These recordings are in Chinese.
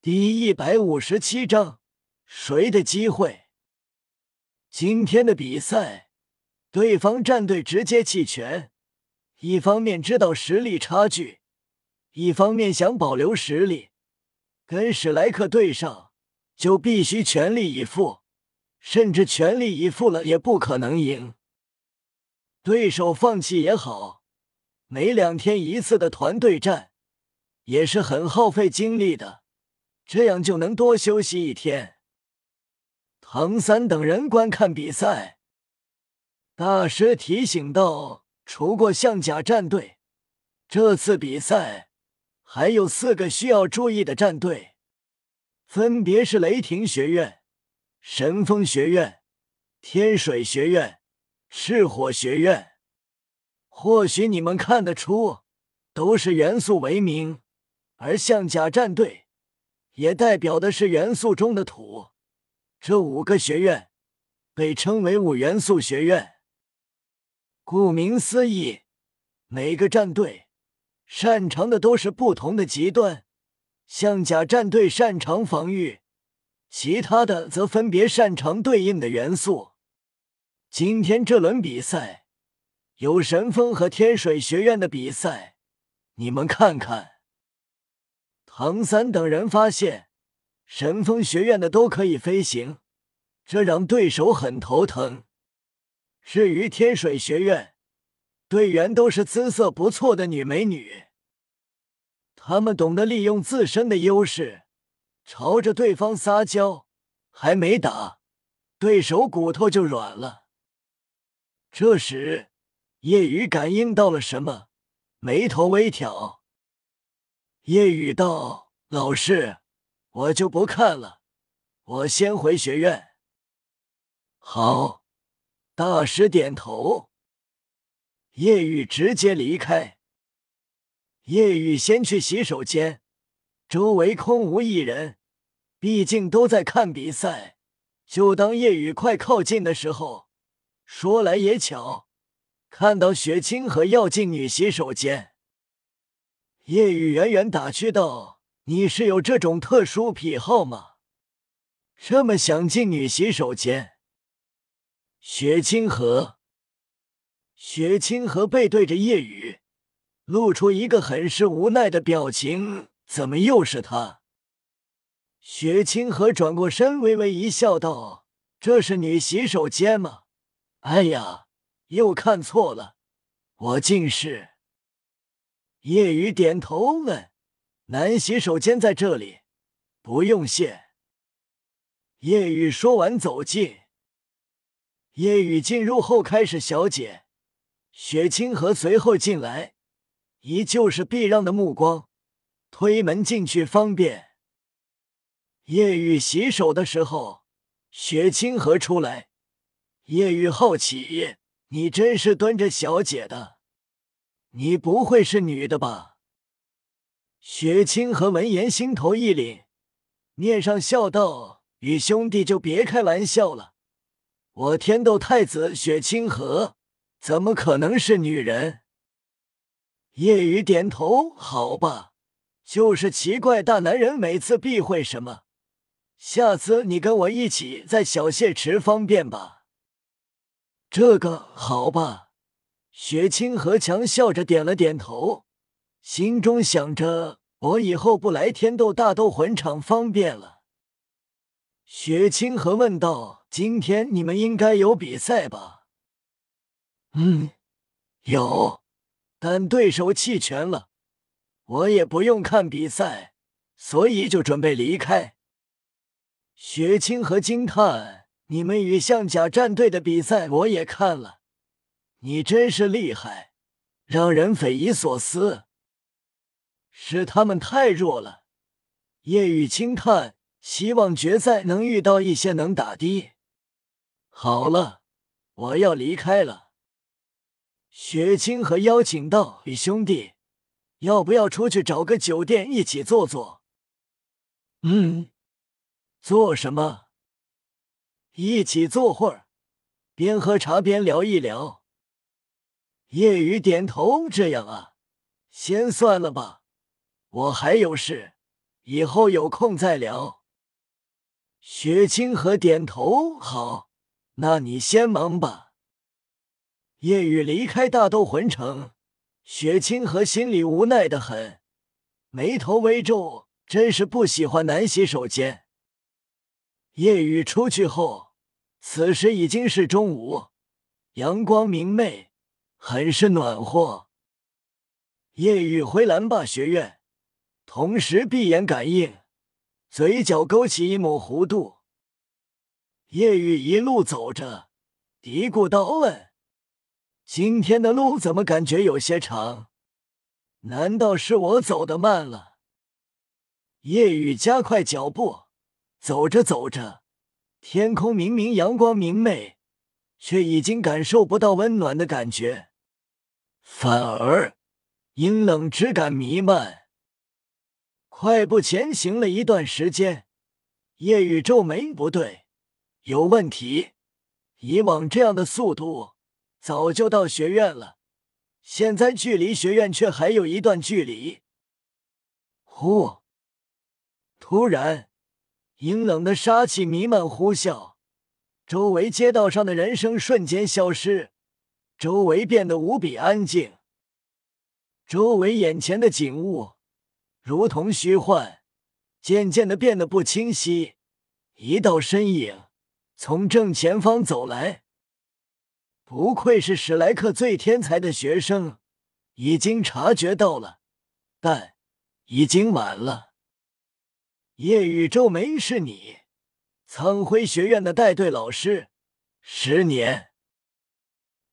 第一百五十七章，谁的机会？今天的比赛，对方战队直接弃权，一方面知道实力差距，一方面想保留实力。跟史莱克对上，就必须全力以赴，甚至全力以赴了也不可能赢。对手放弃也好，每两天一次的团队战，也是很耗费精力的。这样就能多休息一天。唐三等人观看比赛，大师提醒道：“除过象甲战队，这次比赛还有四个需要注意的战队，分别是雷霆学院、神风学院、天水学院、赤火学院。或许你们看得出，都是元素为名，而象甲战队。”也代表的是元素中的土，这五个学院被称为五元素学院。顾名思义，每个战队擅长的都是不同的极端。象甲战队擅长防御，其他的则分别擅长对应的元素。今天这轮比赛有神风和天水学院的比赛，你们看看。唐三等人发现，神风学院的都可以飞行，这让对手很头疼。至于天水学院，队员都是姿色不错的女美女，他们懂得利用自身的优势，朝着对方撒娇，还没打，对手骨头就软了。这时，叶雨感应到了什么，眉头微挑。夜雨道：“老师，我就不看了，我先回学院。”好，大师点头。夜雨直接离开。夜雨先去洗手间，周围空无一人，毕竟都在看比赛。就当夜雨快靠近的时候，说来也巧，看到雪清和要进女洗手间。叶雨远远打趣道：“你是有这种特殊癖好吗？这么想进女洗手间？”雪清河，雪清河背对着叶雨，露出一个很是无奈的表情。怎么又是他？雪清河转过身，微微一笑，道：“这是女洗手间吗？哎呀，又看错了，我近视。”叶雨点头问：“男洗手间在这里，不用谢。”叶雨说完走进。叶雨进入后开始小姐，雪清河随后进来，依旧是避让的目光，推门进去方便。叶雨洗手的时候，雪清河出来，叶雨好奇：“你真是蹲着小姐的？”你不会是女的吧？雪清河闻言心头一凛，面上笑道：“与兄弟就别开玩笑了，我天斗太子雪清河怎么可能是女人？”叶雨点头：“好吧，就是奇怪大男人每次避讳什么。下次你跟我一起在小谢池方便吧？”这个好吧。雪清河强笑着点了点头，心中想着：“我以后不来天斗大斗魂场方便了。”雪清河问道：“今天你们应该有比赛吧？”“嗯，有，但对手弃权了，我也不用看比赛，所以就准备离开。”雪清河惊叹：“你们与象甲战队的比赛我也看了。”你真是厉害，让人匪夷所思。是他们太弱了。叶雨轻叹，希望决赛能遇到一些能打的。好了，我要离开了。雪清河邀请道：“雨兄弟，要不要出去找个酒店一起坐坐？”嗯，做什么？一起坐会儿，边喝茶边聊一聊。夜雨点头，这样啊，先算了吧，我还有事，以后有空再聊。雪清河点头，好，那你先忙吧。夜雨离开大斗魂城，雪清河心里无奈的很，眉头微皱，真是不喜欢男洗手间。夜雨出去后，此时已经是中午，阳光明媚，很是暖和。夜雨回蓝霸学院，同时闭眼感应，嘴角勾起一抹弧度。夜雨一路走着，嘀咕道：“问，今天的路怎么感觉有些长？难道是我走的慢了？”夜雨加快脚步，走着走着，天空明明阳光明媚，却已经感受不到温暖的感觉，反而阴冷之感弥漫。快步前行了一段时间，夜雨皱眉：“不对。”有问题！以往这样的速度，早就到学院了。现在距离学院却还有一段距离。呼！突然，阴冷的杀气弥漫呼啸，周围街道上的人声瞬间消失，周围变得无比安静。周围眼前的景物如同虚幻，渐渐的变得不清晰。一道身影。从正前方走来，不愧是史莱克最天才的学生，已经察觉到了，但已经晚了。夜雨皱眉：“是你，苍辉学院的带队老师？”十年，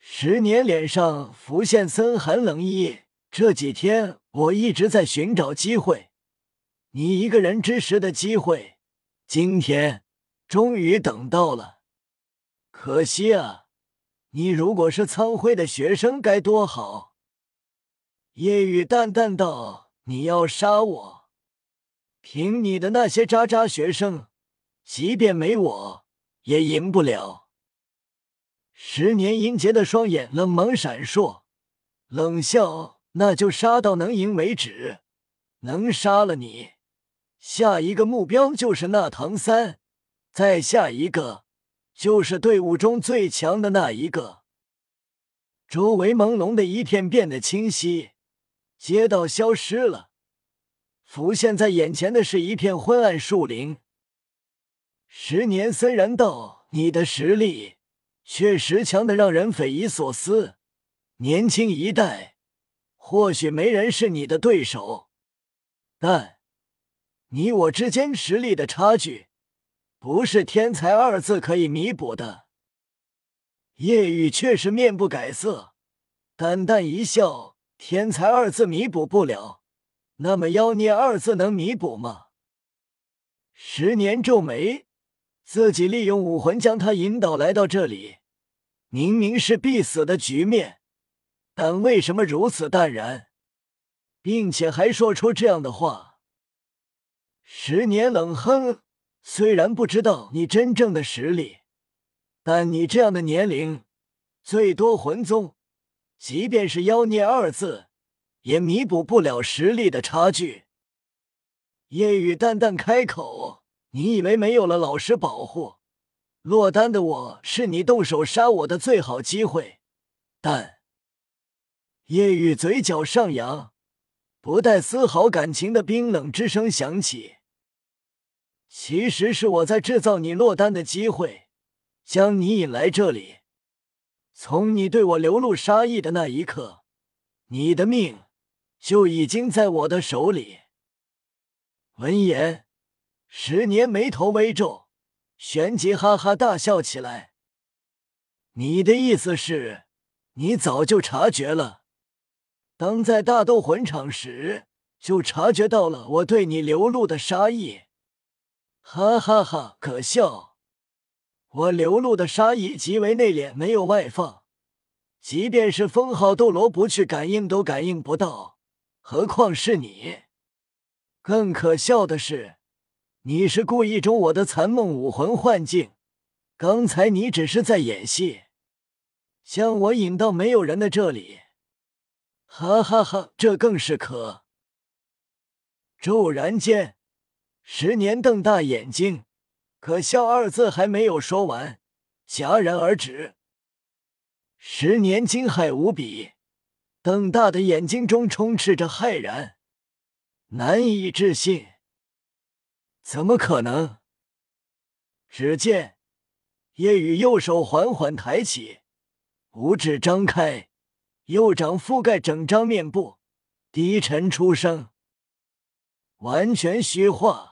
十年脸上浮现森寒冷意。这几天我一直在寻找机会，你一个人之时的机会，今天。终于等到了，可惜啊！你如果是苍辉的学生，该多好。夜雨淡淡道：“你要杀我，凭你的那些渣渣学生，即便没我也赢不了。”十年银劫的双眼冷芒闪烁，冷笑：“那就杀到能赢为止。能杀了你，下一个目标就是那唐三。”再下一个，就是队伍中最强的那一个。周围朦胧的一片变得清晰，街道消失了，浮现在眼前的是一片昏暗树林。十年森然道：“你的实力确实强的让人匪夷所思。年轻一代，或许没人是你的对手，但你我之间实力的差距。”不是“天才”二字可以弥补的。叶雨却是面不改色，淡淡一笑：“天才二字弥补不了，那么妖孽二字能弥补吗？”十年皱眉，自己利用武魂将他引导来到这里，明明是必死的局面，但为什么如此淡然，并且还说出这样的话？十年冷哼。虽然不知道你真正的实力，但你这样的年龄，最多魂宗，即便是妖孽二字，也弥补不了实力的差距。夜雨淡淡开口：“你以为没有了老师保护，落单的我是你动手杀我的最好机会？”但夜雨嘴角上扬，不带丝毫感情的冰冷之声响起。其实是我在制造你落单的机会，将你引来这里。从你对我流露杀意的那一刻，你的命就已经在我的手里。闻言，十年眉头微皱，旋即哈哈大笑起来。你的意思是，你早就察觉了？当在大斗魂场时，就察觉到了我对你流露的杀意？哈哈哈，可笑！我流露的杀意极为内敛，没有外放，即便是封号斗罗不去感应都感应不到，何况是你？更可笑的是，你是故意中我的残梦武魂幻境，刚才你只是在演戏，将我引到没有人的这里。哈哈哈，这更是可。骤然间。十年瞪大眼睛，可笑二字还没有说完，戛然而止。十年惊骇无比，瞪大的眼睛中充斥着骇然，难以置信。怎么可能？只见夜雨右手缓缓抬起，五指张开，右掌覆盖整张面部，低沉出声，完全虚化。